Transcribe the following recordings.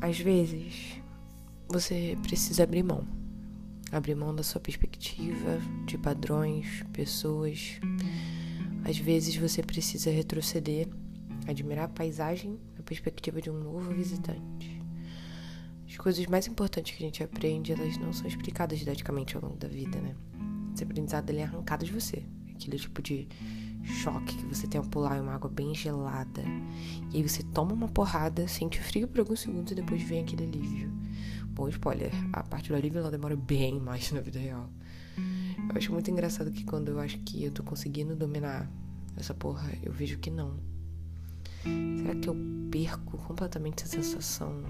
Às vezes, você precisa abrir mão. Abrir mão da sua perspectiva, de padrões, pessoas. Às vezes você precisa retroceder, admirar a paisagem na perspectiva de um novo visitante. As coisas mais importantes que a gente aprende, elas não são explicadas didaticamente ao longo da vida, né? Esse aprendizado ele é arrancado de você. Aquele tipo de choque que você tem ao pular em uma água bem gelada. E aí você toma uma porrada, sente frio por alguns segundos e depois vem aquele alívio. Bom, spoiler, a parte do alívio ela demora bem mais na vida real. Eu acho muito engraçado que quando eu acho que eu tô conseguindo dominar essa porra, eu vejo que não. Será que eu perco completamente essa sensação?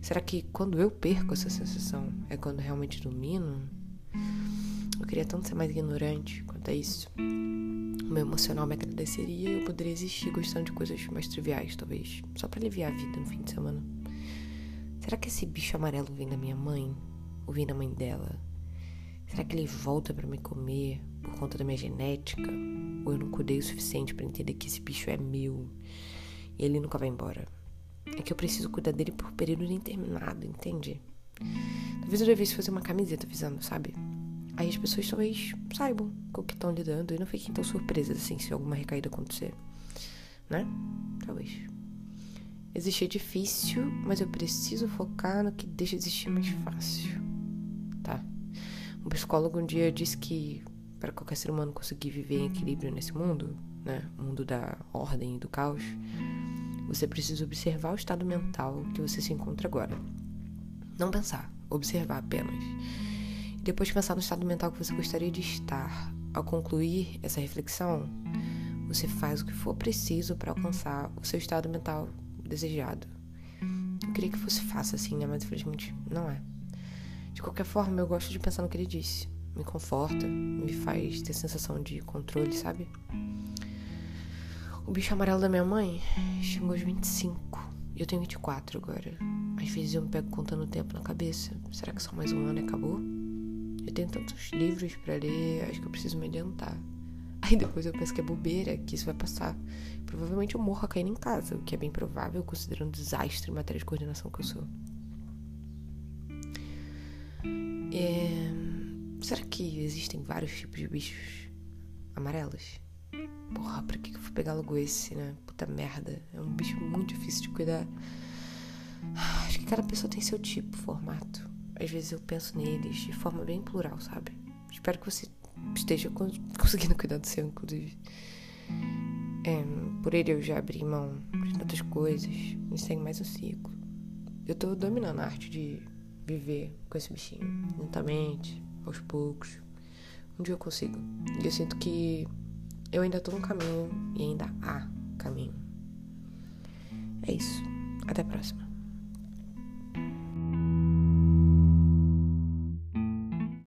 Será que quando eu perco essa sensação é quando realmente domino? Queria tanto ser mais ignorante quanto a isso. O meu emocional me agradeceria e eu poderia existir gostando de coisas mais triviais, talvez. Só para aliviar a vida no fim de semana. Será que esse bicho amarelo vem da minha mãe? Ou vem da mãe dela? Será que ele volta para me comer por conta da minha genética? Ou eu não cuidei o suficiente para entender que esse bicho é meu e ele nunca vai embora? É que eu preciso cuidar dele por período indeterminado, entende? Talvez eu devesse fazer uma camiseta avisando, sabe? Aí as pessoas talvez saibam com o que estão lidando e não fiquem tão surpresas assim se alguma recaída acontecer. Né? Talvez. Existir é difícil, mas eu preciso focar no que deixa existir mais fácil. Tá? Um psicólogo um dia disse que para qualquer ser humano conseguir viver em equilíbrio nesse mundo, né? Mundo da ordem e do caos, você precisa observar o estado mental que você se encontra agora. Não pensar, observar apenas depois de pensar no estado mental que você gostaria de estar, ao concluir essa reflexão, você faz o que for preciso para alcançar o seu estado mental desejado. Eu queria que fosse fácil assim, né? Mas infelizmente não é. De qualquer forma, eu gosto de pensar no que ele disse. Me conforta, me faz ter sensação de controle, sabe? O bicho amarelo da minha mãe chegou aos 25 e eu tenho 24 agora. Às vezes eu me pego contando o tempo na cabeça. Será que só mais um ano e acabou? Eu tenho tantos livros para ler, acho que eu preciso me adiantar. Aí depois eu penso que é bobeira, que isso vai passar. Provavelmente eu morro caindo em casa, o que é bem provável, considerando um desastre em matéria de coordenação que eu sou. É... Será que existem vários tipos de bichos amarelos? Porra, pra que eu fui pegar logo esse, né? Puta merda. É um bicho muito difícil de cuidar. Acho que cada pessoa tem seu tipo, formato às vezes eu penso neles de forma bem plural, sabe? Espero que você esteja conseguindo cuidar do seu, inclusive. É, por ele eu já abri mão de tantas coisas, me segue mais um ciclo. Eu tô dominando a arte de viver com esse bichinho, lentamente, aos poucos. Um dia eu consigo. E eu sinto que eu ainda tô no caminho e ainda há caminho. É isso. Até a próxima.